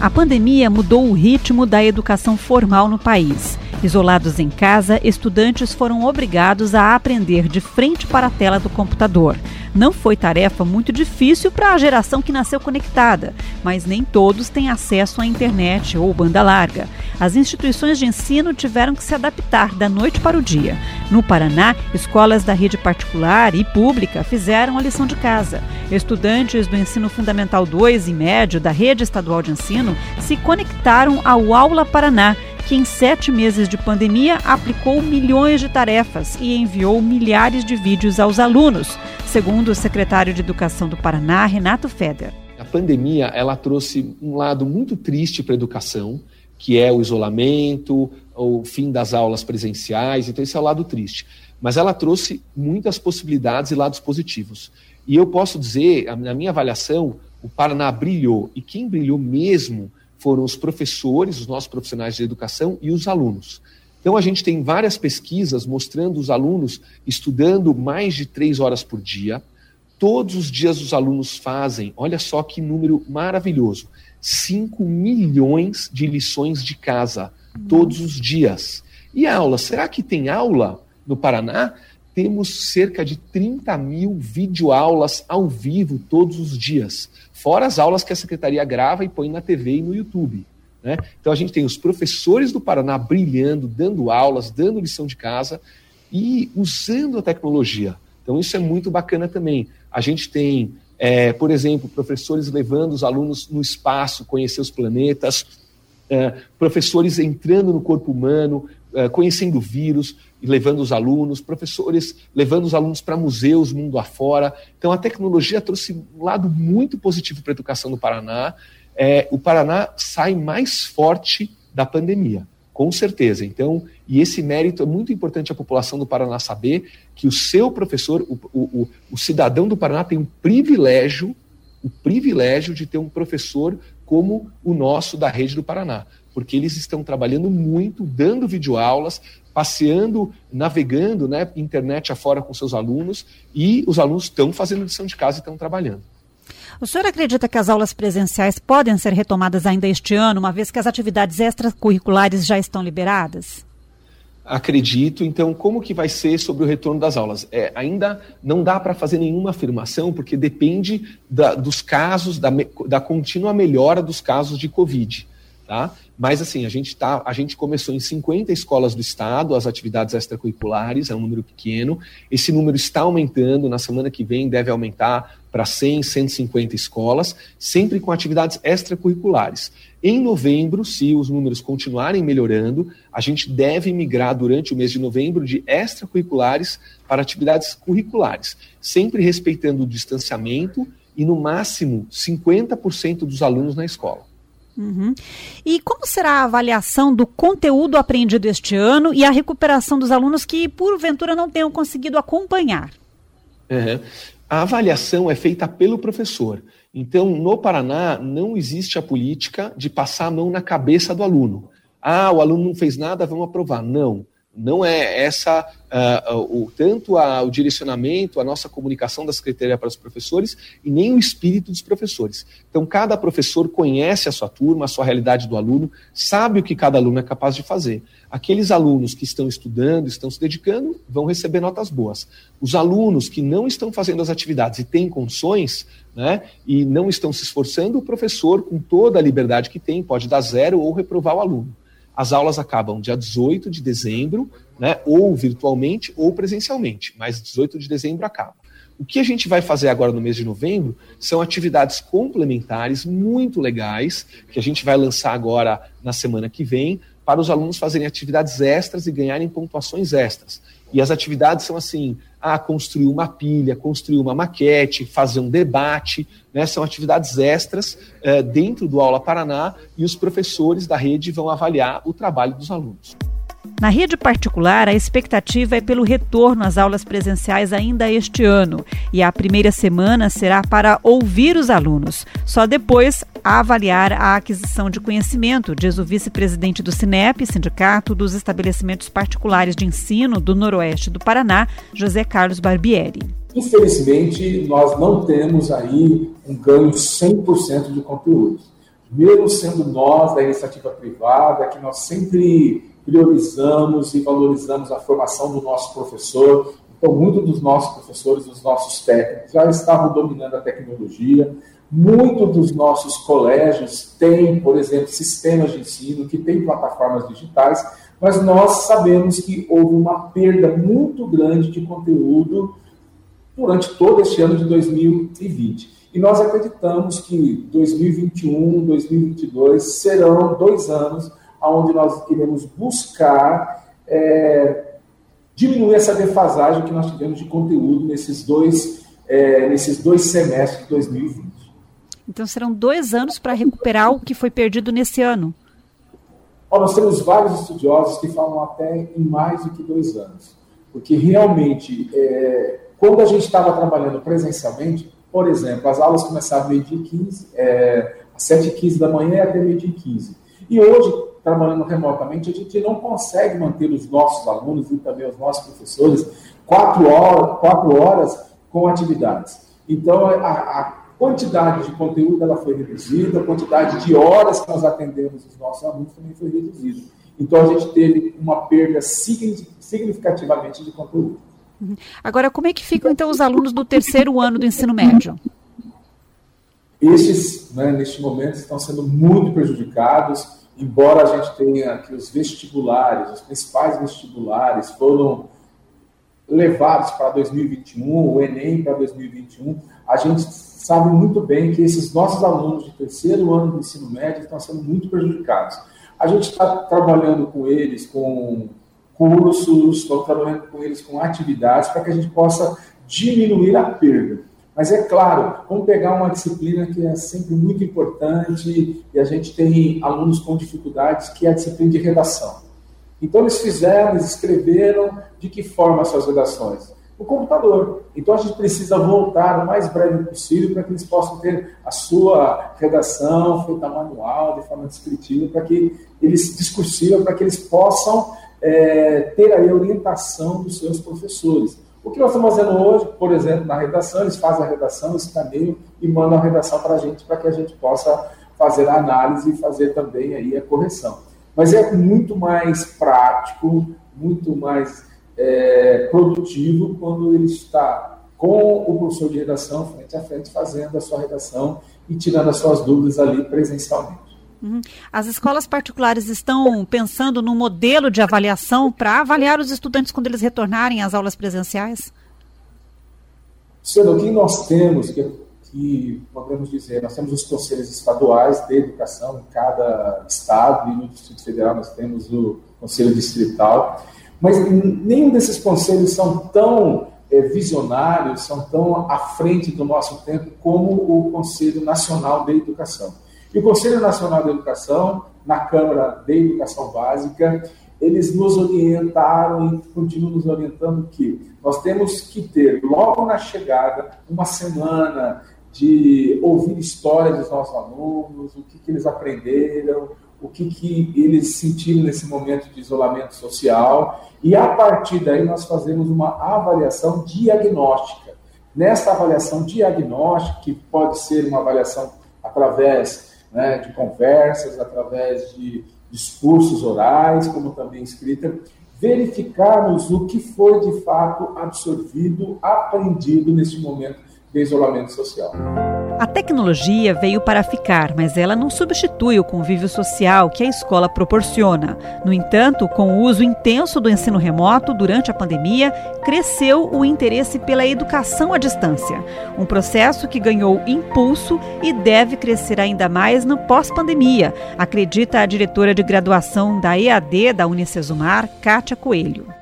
A pandemia mudou o ritmo da educação formal no país. Isolados em casa, estudantes foram obrigados a aprender de frente para a tela do computador. Não foi tarefa muito difícil para a geração que nasceu conectada, mas nem todos têm acesso à internet ou banda larga. As instituições de ensino tiveram que se adaptar da noite para o dia. No Paraná, escolas da rede particular e pública fizeram a lição de casa. Estudantes do ensino fundamental 2 e médio da rede estadual de ensino se conectaram ao Aula Paraná que em sete meses de pandemia aplicou milhões de tarefas e enviou milhares de vídeos aos alunos, segundo o secretário de Educação do Paraná, Renato Feder. A pandemia ela trouxe um lado muito triste para a educação, que é o isolamento, o fim das aulas presenciais, então esse é o lado triste. Mas ela trouxe muitas possibilidades e lados positivos. E eu posso dizer, na minha avaliação, o Paraná brilhou, e quem brilhou mesmo foram os professores, os nossos profissionais de educação e os alunos. Então, a gente tem várias pesquisas mostrando os alunos estudando mais de três horas por dia. Todos os dias os alunos fazem, olha só que número maravilhoso, 5 milhões de lições de casa, todos os dias. E aula? Será que tem aula no Paraná? Temos cerca de 30 mil videoaulas ao vivo todos os dias, fora as aulas que a secretaria grava e põe na TV e no YouTube. Né? Então a gente tem os professores do Paraná brilhando, dando aulas, dando lição de casa e usando a tecnologia. Então isso é muito bacana também. A gente tem, é, por exemplo, professores levando os alunos no espaço, conhecer os planetas, é, professores entrando no corpo humano, conhecendo o vírus, levando os alunos, professores levando os alunos para museus mundo afora. Então, a tecnologia trouxe um lado muito positivo para a educação no Paraná. É, o Paraná sai mais forte da pandemia, com certeza. Então, e esse mérito é muito importante a população do Paraná saber que o seu professor, o, o, o cidadão do Paraná tem um privilégio, o privilégio de ter um professor como o nosso da rede do Paraná porque eles estão trabalhando muito, dando videoaulas, passeando, navegando, né, internet afora com seus alunos, e os alunos estão fazendo lição de casa e estão trabalhando. O senhor acredita que as aulas presenciais podem ser retomadas ainda este ano, uma vez que as atividades extracurriculares já estão liberadas? Acredito. Então, como que vai ser sobre o retorno das aulas? É, ainda não dá para fazer nenhuma afirmação, porque depende da, dos casos, da, da contínua melhora dos casos de Covid. Tá? Mas assim, a gente tá, a gente começou em 50 escolas do estado, as atividades extracurriculares, é um número pequeno. Esse número está aumentando, na semana que vem deve aumentar para 100, 150 escolas, sempre com atividades extracurriculares. Em novembro, se os números continuarem melhorando, a gente deve migrar durante o mês de novembro de extracurriculares para atividades curriculares, sempre respeitando o distanciamento e no máximo 50% dos alunos na escola. Uhum. E como será a avaliação do conteúdo aprendido este ano e a recuperação dos alunos que, porventura, não tenham conseguido acompanhar? Uhum. A avaliação é feita pelo professor. Então, no Paraná, não existe a política de passar a mão na cabeça do aluno. Ah, o aluno não fez nada, vamos aprovar. Não. Não é essa uh, o, tanto a, o direcionamento, a nossa comunicação da Secretaria para os professores e nem o espírito dos professores. Então, cada professor conhece a sua turma, a sua realidade do aluno, sabe o que cada aluno é capaz de fazer. Aqueles alunos que estão estudando, estão se dedicando, vão receber notas boas. Os alunos que não estão fazendo as atividades e têm condições, né, e não estão se esforçando, o professor, com toda a liberdade que tem, pode dar zero ou reprovar o aluno. As aulas acabam dia 18 de dezembro, né, ou virtualmente ou presencialmente, mas 18 de dezembro acaba. O que a gente vai fazer agora no mês de novembro são atividades complementares muito legais, que a gente vai lançar agora na semana que vem, para os alunos fazerem atividades extras e ganharem pontuações extras. E as atividades são assim: ah, construir uma pilha, construir uma maquete, fazer um debate, né? São atividades extras eh, dentro do Aula Paraná e os professores da rede vão avaliar o trabalho dos alunos. Na rede particular, a expectativa é pelo retorno às aulas presenciais ainda este ano, e a primeira semana será para ouvir os alunos. Só depois avaliar a aquisição de conhecimento, diz o vice-presidente do Sinep, Sindicato dos Estabelecimentos Particulares de Ensino do Noroeste do Paraná, José Carlos Barbieri. Infelizmente, nós não temos aí um ganho 100% de conteúdos mesmo sendo nós da iniciativa privada, que nós sempre priorizamos e valorizamos a formação do nosso professor. Então, muitos dos nossos professores, dos nossos técnicos, já estavam dominando a tecnologia. Muitos dos nossos colégios têm, por exemplo, sistemas de ensino que têm plataformas digitais, mas nós sabemos que houve uma perda muito grande de conteúdo durante todo este ano de 2020. E nós acreditamos que 2021, 2022 serão dois anos onde nós iremos buscar é, diminuir essa defasagem que nós tivemos de conteúdo nesses dois, é, nesses dois semestres de 2020. Então serão dois anos para recuperar o que foi perdido nesse ano. nós temos vários estudiosos que falam até em mais do que dois anos, porque realmente, é, quando a gente estava trabalhando presencialmente, por exemplo, as aulas começavam meio-dia 15, é, às 7h15 da manhã até meio-dia 15. E hoje, trabalhando remotamente, a gente não consegue manter os nossos alunos e também os nossos professores quatro horas, quatro horas com atividades. Então, a, a quantidade de conteúdo ela foi reduzida, a quantidade de horas que nós atendemos os nossos alunos também foi reduzida. Então, a gente teve uma perda significativamente de conteúdo. Agora, como é que ficam então os alunos do terceiro ano do ensino médio? Estes, né, neste momento, estão sendo muito prejudicados, embora a gente tenha que os vestibulares, os principais vestibulares foram levados para 2021, o Enem para 2021, a gente sabe muito bem que esses nossos alunos de terceiro ano do ensino médio estão sendo muito prejudicados. A gente está trabalhando com eles, com cursos, estou trabalhando com eles com atividades para que a gente possa diminuir a perda. Mas é claro, vamos pegar uma disciplina que é sempre muito importante e a gente tem alunos com dificuldades, que é a disciplina de redação. Então eles fizeram, eles escreveram de que forma as suas redações? No computador. Então a gente precisa voltar o mais breve possível para que eles possam ter a sua redação feita manual, de forma descritiva, para que eles discursiva, para que eles possam é, ter a orientação dos seus professores. O que nós estamos fazendo hoje, por exemplo, na redação, eles fazem a redação, escaneiam e mandam a redação para a gente, para que a gente possa fazer a análise e fazer também aí a correção. Mas é muito mais prático, muito mais é, produtivo quando ele está com o professor de redação frente a frente, fazendo a sua redação e tirando as suas dúvidas ali presencialmente. Uhum. As escolas particulares estão pensando no modelo de avaliação para avaliar os estudantes quando eles retornarem às aulas presenciais? Sendo o que nós temos, que, que podemos dizer, nós temos os conselhos estaduais de educação em cada estado, e no Distrito Federal nós temos o conselho distrital, mas nenhum desses conselhos são tão é, visionários, são tão à frente do nosso tempo como o Conselho Nacional de Educação. E o Conselho Nacional de Educação, na Câmara de Educação Básica, eles nos orientaram e continuam nos orientando que nós temos que ter, logo na chegada, uma semana de ouvir histórias dos nossos alunos, o que, que eles aprenderam, o que, que eles sentiram nesse momento de isolamento social, e a partir daí nós fazemos uma avaliação diagnóstica. Nessa avaliação diagnóstica, que pode ser uma avaliação através né, de conversas, através de discursos orais, como também escrita, verificarmos o que foi de fato absorvido, aprendido nesse momento de isolamento social. A tecnologia veio para ficar, mas ela não substitui o convívio social que a escola proporciona. No entanto, com o uso intenso do ensino remoto durante a pandemia, cresceu o interesse pela educação à distância, um processo que ganhou impulso e deve crescer ainda mais no pós-pandemia, acredita a diretora de graduação da EAD da Unicesumar, Kátia Coelho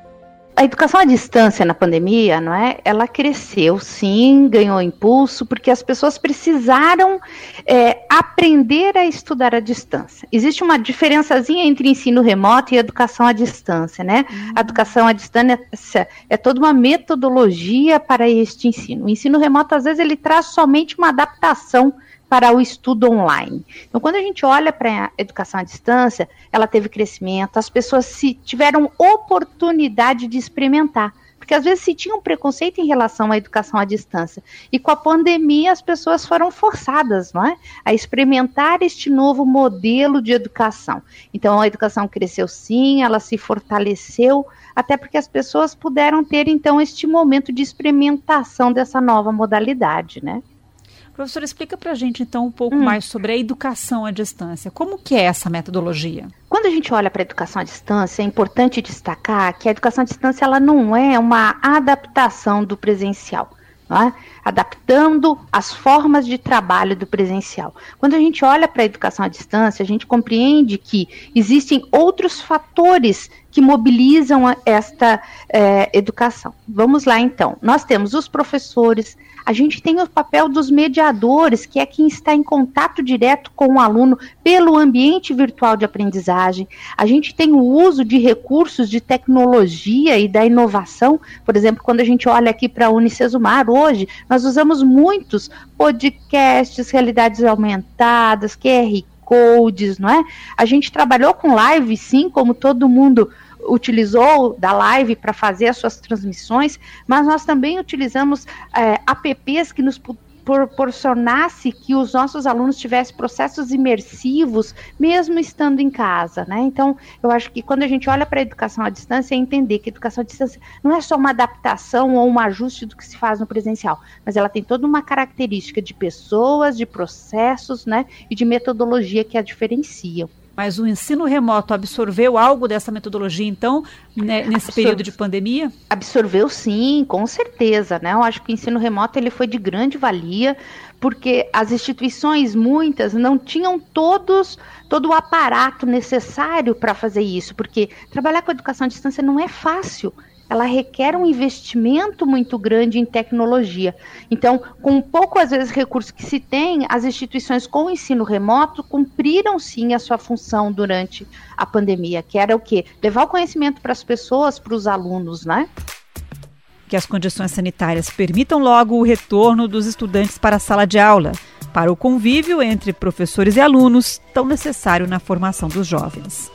a educação à distância na pandemia, não é? Ela cresceu, sim, ganhou impulso, porque as pessoas precisaram é, aprender a estudar à distância. Existe uma diferençazinha entre ensino remoto e educação à distância, né? Uhum. A educação à distância é toda uma metodologia para este ensino. O ensino remoto, às vezes, ele traz somente uma adaptação para o estudo online. Então, quando a gente olha para a educação à distância, ela teve crescimento, as pessoas se tiveram oportunidade de experimentar. Porque às vezes se tinha um preconceito em relação à educação à distância. E com a pandemia as pessoas foram forçadas, não é? A experimentar este novo modelo de educação. Então a educação cresceu sim, ela se fortaleceu, até porque as pessoas puderam ter então este momento de experimentação dessa nova modalidade, né? Professor, explica para a gente então um pouco hum. mais sobre a educação à distância. Como que é essa metodologia? Quando a gente olha para a educação à distância, é importante destacar que a educação à distância ela não é uma adaptação do presencial. É? adaptando as formas de trabalho do presencial. Quando a gente olha para a educação à distância, a gente compreende que existem outros fatores que mobilizam esta é, educação. Vamos lá então. Nós temos os professores, a gente tem o papel dos mediadores, que é quem está em contato direto com o aluno pelo ambiente virtual de aprendizagem. A gente tem o uso de recursos de tecnologia e da inovação. Por exemplo, quando a gente olha aqui para a Unicesumar hoje, nós usamos muitos podcasts, realidades aumentadas, QR codes, não é? A gente trabalhou com live, sim, como todo mundo utilizou da live para fazer as suas transmissões, mas nós também utilizamos é, apps que nos proporcionasse que os nossos alunos tivessem processos imersivos, mesmo estando em casa, né? Então, eu acho que quando a gente olha para a educação à distância, é entender que a educação à distância não é só uma adaptação ou um ajuste do que se faz no presencial, mas ela tem toda uma característica de pessoas, de processos, né? E de metodologia que a diferenciam. Mas o ensino remoto absorveu algo dessa metodologia, então, né, nesse Absor período de pandemia? Absorveu sim, com certeza. Né? Eu acho que o ensino remoto ele foi de grande valia, porque as instituições, muitas, não tinham todos todo o aparato necessário para fazer isso, porque trabalhar com educação à distância não é fácil ela requer um investimento muito grande em tecnologia. Então, com pouco, às vezes, recursos que se tem, as instituições com ensino remoto cumpriram sim a sua função durante a pandemia, que era o quê? Levar o conhecimento para as pessoas, para os alunos, né? Que as condições sanitárias permitam logo o retorno dos estudantes para a sala de aula, para o convívio entre professores e alunos, tão necessário na formação dos jovens.